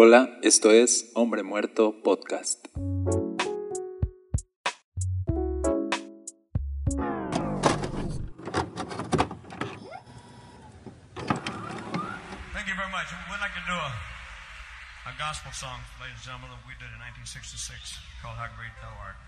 Hola, esto es Hombre Muerto Podcast. Thank you very much. We'd like to do a, a gospel song, ladies and gentlemen, that we did in 1966 called How Great Thou Art.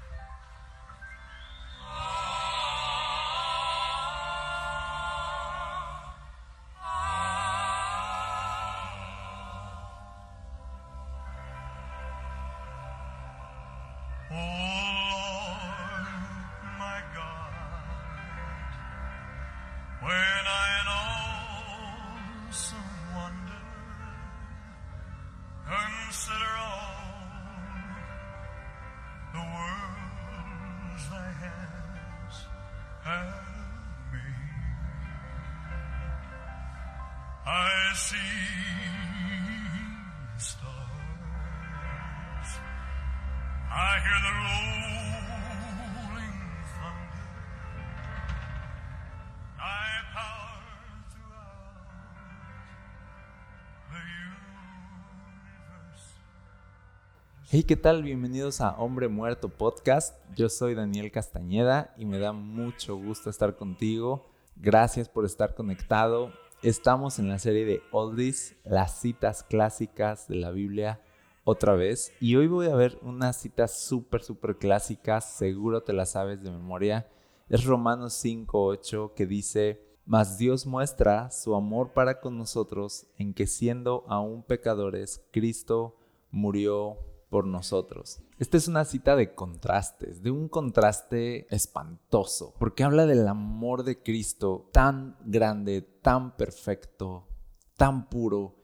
Hey, ¿qué tal? Bienvenidos a Hombre Muerto Podcast. Yo soy Daniel Castañeda y me da mucho gusto estar contigo. Gracias por estar conectado. Estamos en la serie de Oldies, las citas clásicas de la Biblia otra vez. Y hoy voy a ver una cita súper, súper clásica. Seguro te la sabes de memoria. Es Romanos 5.8 que dice, Mas Dios muestra su amor para con nosotros en que siendo aún pecadores, Cristo murió por nosotros. Esta es una cita de contrastes, de un contraste espantoso, porque habla del amor de Cristo tan grande, tan perfecto, tan puro,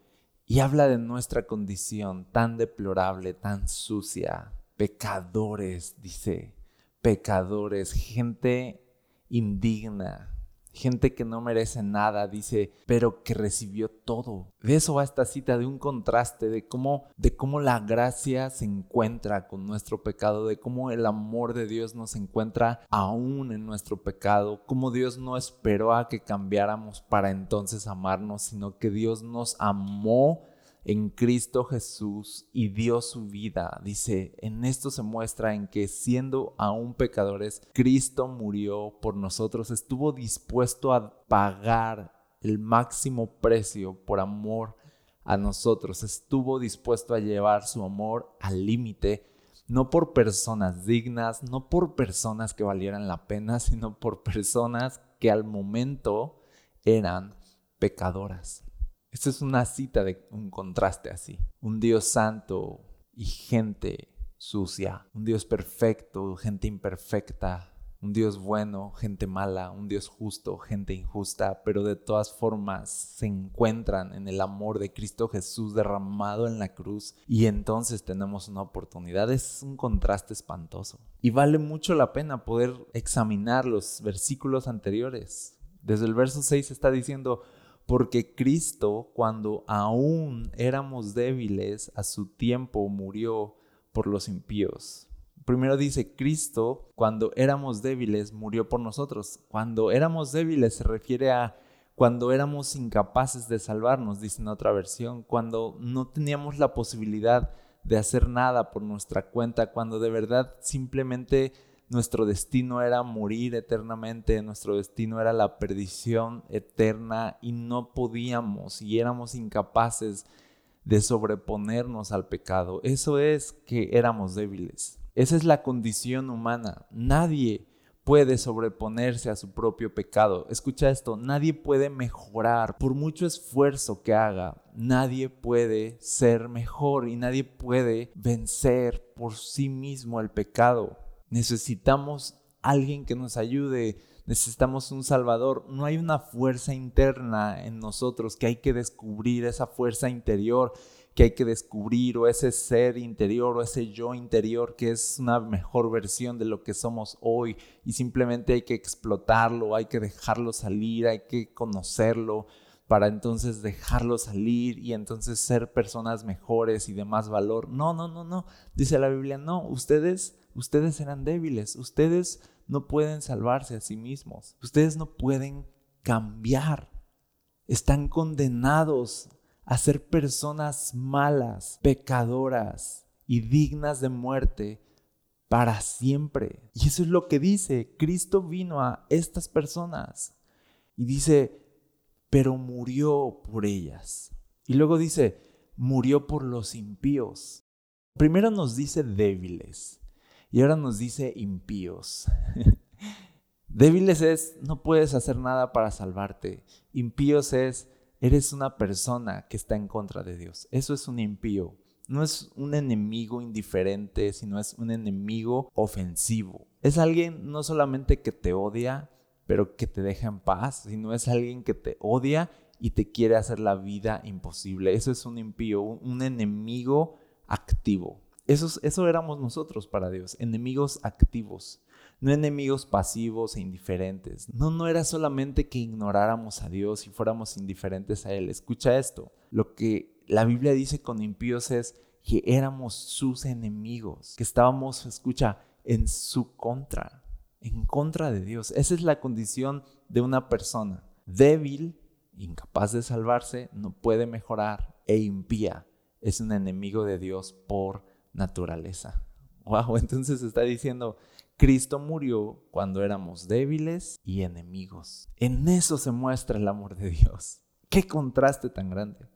y habla de nuestra condición tan deplorable, tan sucia, pecadores, dice, pecadores, gente indigna, gente que no merece nada, dice, pero que recibió todo. De eso va esta cita, de un contraste, de cómo, de cómo la gracia se encuentra con nuestro pecado, de cómo el amor de Dios nos encuentra aún en nuestro pecado, cómo Dios no esperó a que cambiáramos para entonces amarnos, sino que Dios nos amó en Cristo Jesús y dio su vida. Dice, en esto se muestra en que siendo aún pecadores, Cristo murió por nosotros, estuvo dispuesto a pagar el máximo precio por amor a nosotros, estuvo dispuesto a llevar su amor al límite, no por personas dignas, no por personas que valieran la pena, sino por personas que al momento eran pecadoras. Esta es una cita de un contraste así. Un Dios santo y gente sucia. Un Dios perfecto, gente imperfecta. Un Dios bueno, gente mala. Un Dios justo, gente injusta. Pero de todas formas se encuentran en el amor de Cristo Jesús derramado en la cruz. Y entonces tenemos una oportunidad. Es un contraste espantoso. Y vale mucho la pena poder examinar los versículos anteriores. Desde el verso 6 está diciendo, porque Cristo, cuando aún éramos débiles, a su tiempo murió por los impíos. Primero dice, Cristo, cuando éramos débiles, murió por nosotros. Cuando éramos débiles se refiere a cuando éramos incapaces de salvarnos, dice en otra versión, cuando no teníamos la posibilidad de hacer nada por nuestra cuenta, cuando de verdad simplemente nuestro destino era morir eternamente, nuestro destino era la perdición eterna y no podíamos y éramos incapaces de sobreponernos al pecado. Eso es que éramos débiles. Esa es la condición humana. Nadie puede sobreponerse a su propio pecado. Escucha esto, nadie puede mejorar por mucho esfuerzo que haga. Nadie puede ser mejor y nadie puede vencer por sí mismo el pecado. Necesitamos alguien que nos ayude, necesitamos un salvador. No hay una fuerza interna en nosotros que hay que descubrir, esa fuerza interior que hay que descubrir, o ese ser interior, o ese yo interior que es una mejor versión de lo que somos hoy, y simplemente hay que explotarlo, hay que dejarlo salir, hay que conocerlo para entonces dejarlo salir y entonces ser personas mejores y de más valor. No, no, no, no. Dice la Biblia, no, ustedes Ustedes eran débiles, ustedes no pueden salvarse a sí mismos, ustedes no pueden cambiar, están condenados a ser personas malas, pecadoras y dignas de muerte para siempre. Y eso es lo que dice. Cristo vino a estas personas y dice, pero murió por ellas. Y luego dice, murió por los impíos. Primero nos dice débiles y ahora nos dice impíos. débiles es, no puedes hacer nada para salvarte. Impíos es, eres una persona que está en contra de Dios. Eso es un impío. No es un enemigo indiferente, sino es un enemigo ofensivo. Es alguien no solamente que te odia, pero que te deja en paz, sino es alguien que te odia y te quiere hacer la vida imposible. Eso es un impío, un, enemigo activo. Eso, eso éramos nosotros para Dios, enemigos activos, no enemigos pasivos e indiferentes. No, no era solamente que ignoráramos a Dios y fuéramos indiferentes a Él. Escucha esto, lo que la Biblia dice con impíos es que éramos sus enemigos, que estábamos, escucha, en su contra en contra de Dios. Esa es la condición de una persona débil, incapaz de salvarse, no puede mejorar e impía. Es un enemigo de Dios por naturaleza. Wow, entonces está diciendo, Cristo murió cuando éramos débiles y enemigos. En eso se muestra el amor de Dios. Qué contraste tan grande.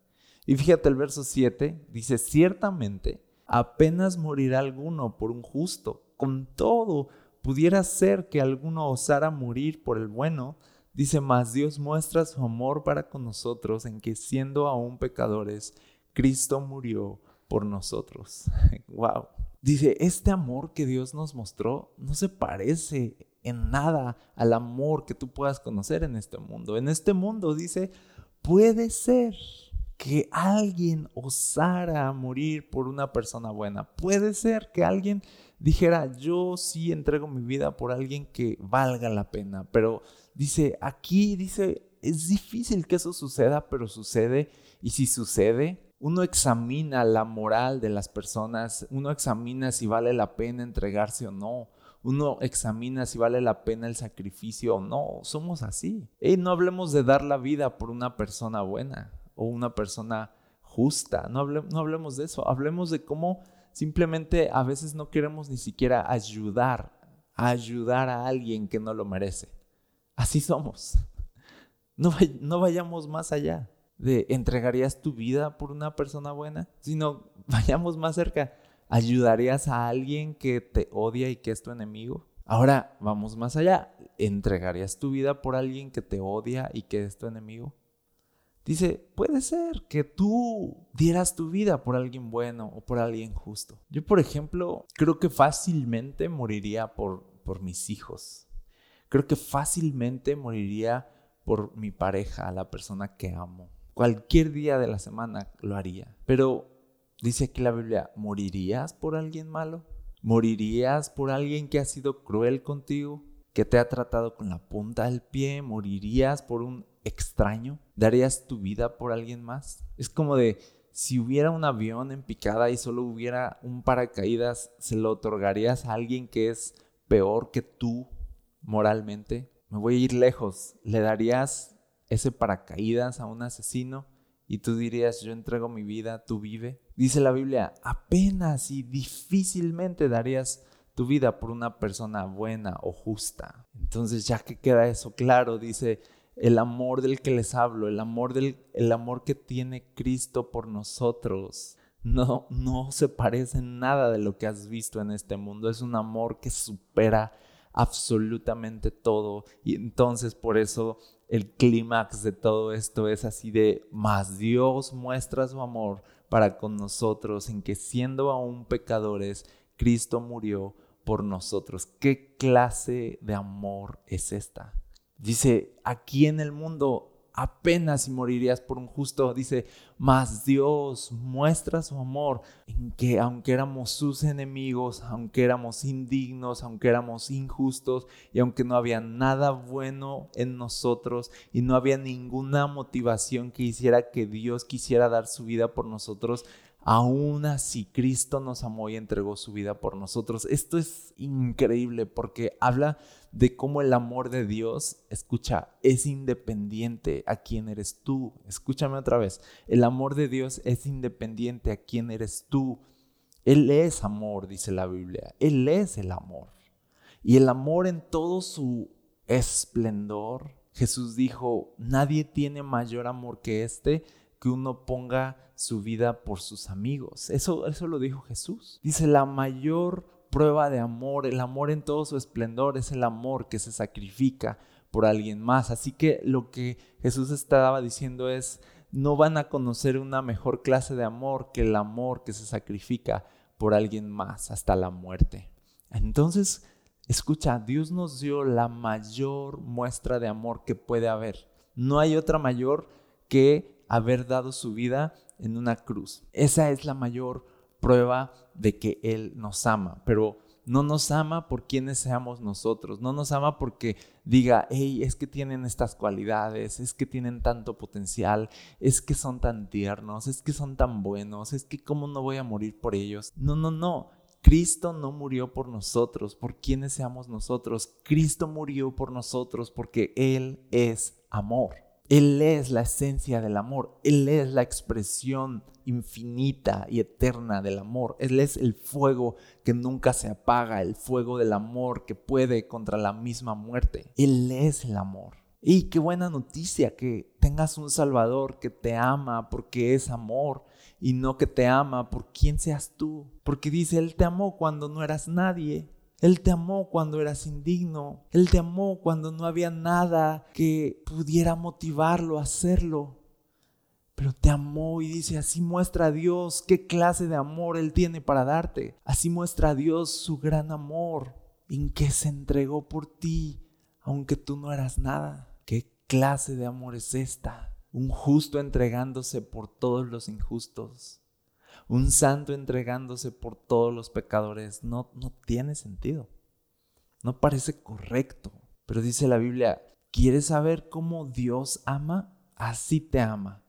Y fíjate el verso 7, dice, ciertamente apenas morirá alguno por un justo, con todo pudiera ser que alguno osara morir por el bueno, dice más, Dios muestra su amor para con nosotros en que siendo aún pecadores, Cristo murió por nosotros. wow. Dice, este amor que Dios nos mostró no se parece en nada al amor que tú puedas conocer en este mundo. En este mundo dice, puede ser que alguien osara morir por una persona buena. Puede ser que alguien dijera, yo sí entrego mi vida por alguien que valga la pena. Pero dice, aquí dice, es difícil que eso suceda, pero sucede. Y si sucede, uno examina la moral de las personas, uno examina si vale la pena entregarse o no. Uno examina si vale la pena el sacrificio o no. Somos así. Y no hablemos de dar la vida por una persona buena o una persona justa. No, hablemos de eso. Hablemos de cómo Simplemente a veces no queremos ni siquiera ayudar, ayudar a alguien que no lo merece. Así somos. No vayamos más allá de entregarías tu vida por una persona buena, sino vayamos más cerca. ¿Ayudarías a alguien que te odia y que es tu enemigo? Ahora vamos más allá. ¿Entregarías tu vida por alguien que te odia y que es tu enemigo? Dice, puede ser que tú dieras tu vida por alguien bueno o por alguien justo. Yo, por ejemplo, creo que fácilmente moriría por, por mis hijos. Creo que fácilmente moriría por mi pareja, la persona que amo. Cualquier día de la semana lo haría. Pero dice aquí la Biblia, ¿morirías por alguien malo? ¿Morirías por alguien que ha sido cruel contigo? ¿Que te ha tratado con la punta del pie? ¿Morirías por un extraño? ¿Darías tu vida por alguien más? Es como de, si hubiera un avión en picada y solo hubiera un paracaídas, ¿se lo otorgarías a alguien que es peor que tú moralmente? Me voy a ir lejos. ¿Le darías ese paracaídas a un asesino? Y tú dirías, yo entrego mi vida, tú vive. Dice la Biblia, apenas y difícilmente darías tu vida por una persona buena o justa. Entonces ya que queda eso claro, dice el amor del que les hablo, el amor, del, el amor que tiene Cristo por nosotros, no, no se parece nada de lo que has visto en este mundo. Es un amor que supera absolutamente todo. Y entonces por eso el clímax de todo esto es así de, más Dios muestra su amor para con nosotros en que siendo aún pecadores, Cristo murió por nosotros. ¿Qué clase de amor es esta? Dice, aquí en el mundo apenas si morirías por un justo, dice, mas Dios muestra su amor en que aunque éramos sus enemigos, aunque éramos indignos, aunque éramos injustos y aunque no había nada bueno en nosotros y no había ninguna motivación que hiciera que Dios quisiera dar su vida por nosotros, aún así Cristo nos amó y entregó su vida por nosotros. Esto es increíble porque habla de cómo el amor de Dios, escucha, es independiente a quién eres tú. Escúchame otra vez, el amor de Dios es independiente a quién eres tú. Él es amor, dice la Biblia. Él es el amor. Y el amor en todo su esplendor. Jesús dijo, nadie tiene mayor amor que este, que uno ponga su vida por sus amigos. Eso, eso lo dijo Jesús. Dice, la mayor prueba de amor, el amor en todo su esplendor, es el amor que se sacrifica por alguien más. Así que lo que Jesús estaba diciendo es, no van a conocer una mejor clase de amor que el amor que se sacrifica por alguien más hasta la muerte. Entonces, escucha, Dios nos dio la mayor muestra de amor que puede haber. No hay otra mayor que haber dado su vida en una cruz. Esa es la mayor prueba de que Él nos ama, pero no nos ama por quienes seamos nosotros, no nos ama porque diga, hey, es que tienen estas cualidades, es que tienen tanto potencial, es que son tan tiernos, es que son tan buenos, es que cómo no voy a morir por ellos. No, no, no. Cristo no murió por nosotros, por quienes seamos nosotros. Cristo murió por nosotros porque Él es amor. Él es la esencia del amor, Él es la expresión infinita y eterna del amor, Él es el fuego que nunca se apaga, el fuego del amor que puede contra la misma muerte. Él es el amor. Y qué buena noticia que tengas un Salvador que te ama porque es amor y no que te ama por quien seas tú. Porque dice, Él te amó cuando no eras nadie. Él te amó cuando eras indigno. Él te amó cuando no había nada que pudiera motivarlo a hacerlo. Pero te amó y dice, así muestra a Dios qué clase de amor Él tiene para darte. Así muestra a Dios su gran amor en que se entregó por ti, aunque tú no eras nada. ¿Qué clase de amor es esta? Un justo entregándose por todos los injustos un santo entregándose por todos los pecadores, no, no tiene sentido. No parece correcto. Pero dice la Biblia, ¿quieres saber cómo Dios ama? Así te ama.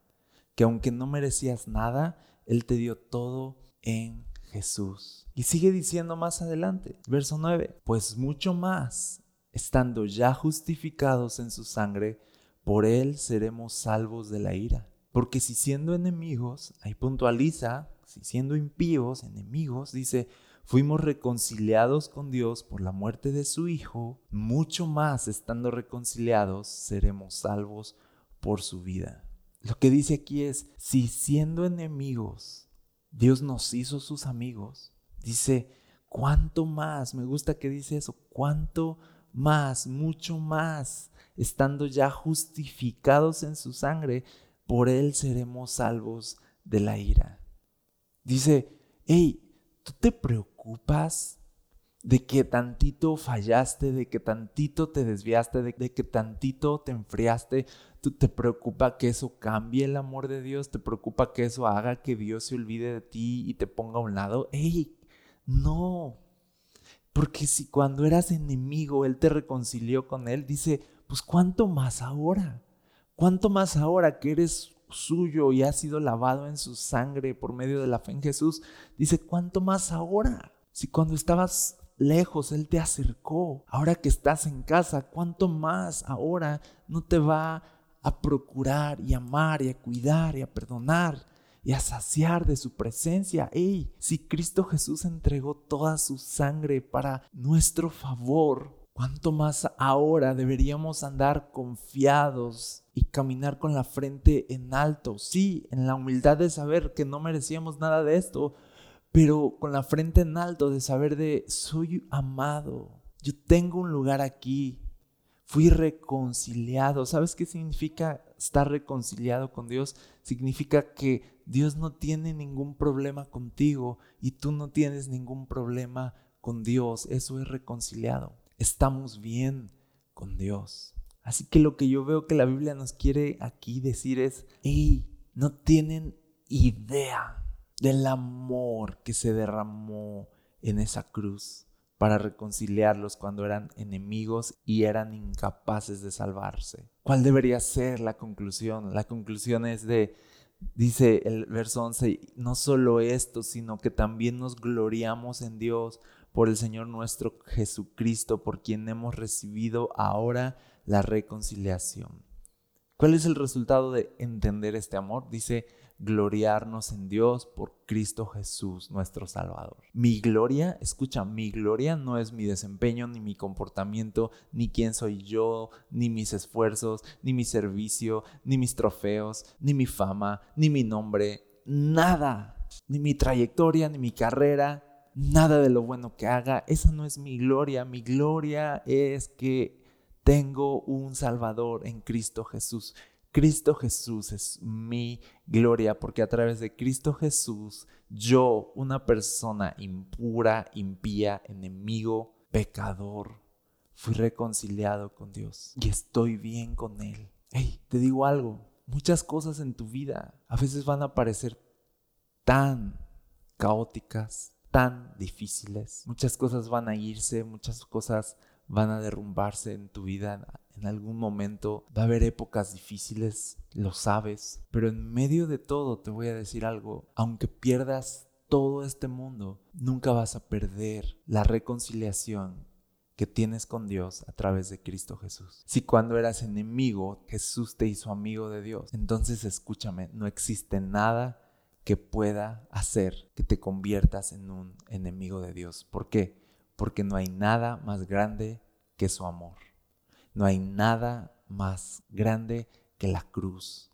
Que aunque no merecías nada, Él te dio todo en Jesús. Y sigue diciendo más adelante, verso 9, pues mucho más, estando ya justificados en su sangre, por Él seremos salvos de la ira. Porque si siendo enemigos, ahí puntualiza, si siendo impíos, enemigos, dice, fuimos reconciliados con Dios por la muerte de su Hijo, mucho más estando reconciliados seremos salvos por su vida. Lo que dice aquí es, si siendo enemigos, Dios nos hizo sus amigos, dice, ¿cuánto más? Me gusta que dice eso, ¿cuánto más? Mucho más, estando ya justificados en su sangre, por Él seremos salvos de la ira. Dice, hey, ¿tú te preocupas de que tantito fallaste, de que tantito te desviaste, de, que tantito te enfriaste? ¿Tú te preocupa que eso cambie el amor de Dios? ¿Te preocupa que eso haga que Dios se olvide de ti y te ponga a un lado? ¡Hey! No. Porque si cuando eras enemigo Él te reconcilió con Él, dice, pues ¿cuánto más ahora? ¿Cuánto más ahora que eres suyo y ha sido lavado en su sangre por medio de la fe en Jesús? Dice, ¿cuánto más ahora? Si cuando estabas lejos Él te acercó, ahora que estás en casa, ¿cuánto más ahora no te va a procurar y amar y a cuidar y a perdonar? y a saciar de su presencia. Ey, si Cristo Jesús entregó toda su sangre para nuestro favor, ¿Cuánto más ahora deberíamos andar confiados y caminar con la frente en alto? Sí, en la humildad de saber que no merecíamos nada de esto, pero con la frente en alto de saber de soy amado, yo tengo un lugar aquí, fui reconciliado. ¿Sabes qué significa estar reconciliado con Dios? Significa que Dios no tiene ningún problema contigo y tú no tienes ningún problema con Dios. Eso es reconciliado estamos bien con Dios. Así que lo que yo veo que la Biblia nos quiere aquí decir es, hey, no tienen idea del amor que se derramó en esa cruz para reconciliarlos cuando eran enemigos y eran incapaces de salvarse. ¿Cuál debería ser la conclusión? La conclusión es de, Dice el verso 11, no solo esto, sino que también nos gloriamos en Dios por el Señor nuestro Jesucristo, por quien hemos recibido ahora la reconciliación. ¿Cuál es el resultado de entender este amor? Dice, gloriarnos en Dios por Cristo Jesús, nuestro Salvador. Mi gloria, escucha, mi gloria no es mi desempeño, ni mi comportamiento, ni quién soy yo, ni mis esfuerzos, ni mi servicio, ni mis trofeos, ni mi fama, ni mi nombre, nada, ni mi trayectoria, ni mi carrera, nada de lo bueno que haga. Esa no es mi gloria. Mi gloria es que tengo un Salvador en Cristo Jesús. Cristo Jesús es mi gloria porque a través de Cristo Jesús yo, una persona impura, impía, enemigo, pecador, fui reconciliado con Dios y estoy bien con Él. Hey, te digo algo, muchas cosas en tu vida a veces van a parecer tan caóticas, tan difíciles. Muchas cosas van a irse, muchas cosas van a derrumbarse en tu vida. En algún momento va a haber épocas difíciles, lo sabes. Pero en medio de todo te voy a decir algo. Aunque pierdas todo este mundo, nunca vas a perder la reconciliación que tienes con Dios a través de Cristo Jesús. Si cuando eras enemigo, Jesús te hizo amigo de Dios, entonces escúchame, no existe nada que pueda hacer que te conviertas en un enemigo de Dios. ¿Por qué? Porque no hay nada más grande que su amor. No hay nada más grande que la cruz.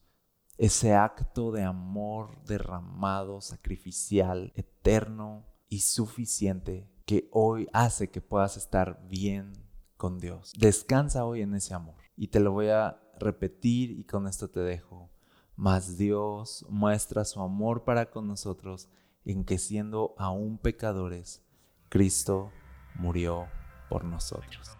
Ese acto de amor derramado, sacrificial, eterno y suficiente que hoy hace que puedas estar bien con Dios. Descansa hoy en ese amor. Y te lo voy a repetir y con esto te dejo. Mas Dios muestra su amor para con nosotros en que siendo aún pecadores, Cristo murió por nosotros.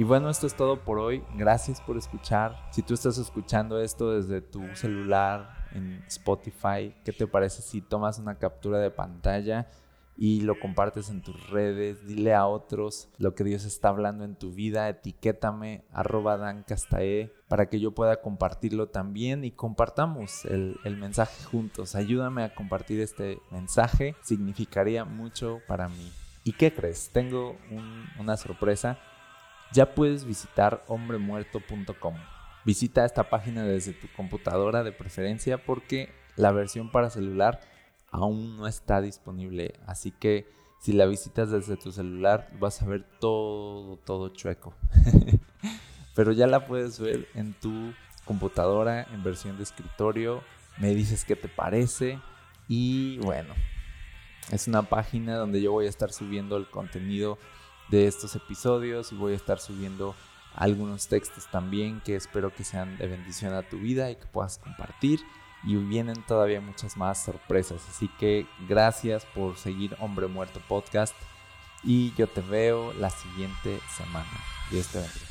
Y bueno, esto es todo por hoy. Gracias por escuchar. Si tú estás escuchando esto desde tu celular en Spotify, ¿qué te parece si tomas una captura de pantalla y lo compartes en tus redes? Dile a otros lo que Dios está hablando en tu vida. Etiquétame arroba dancastae para que yo pueda compartirlo también y compartamos el, mensaje juntos. Ayúdame a compartir este mensaje. Significaría mucho para mí. ¿Y qué crees? Tengo una sorpresa ya puedes visitar hombremuerto.com. Visita esta página desde tu computadora de preferencia porque la versión para celular aún no está disponible. Así que si la visitas desde tu celular vas a ver todo, todo chueco. Pero ya la puedes ver en tu computadora en versión de escritorio. Me dices qué te parece. Y bueno, es una página donde yo voy a estar subiendo el contenido de estos episodios y voy a estar subiendo algunos textos también que espero que sean de bendición a tu vida y que puedas compartir. Y vienen todavía muchas más sorpresas. Así que gracias por seguir Hombre Muerto Podcast. Y yo te veo la siguiente semana. Dios te.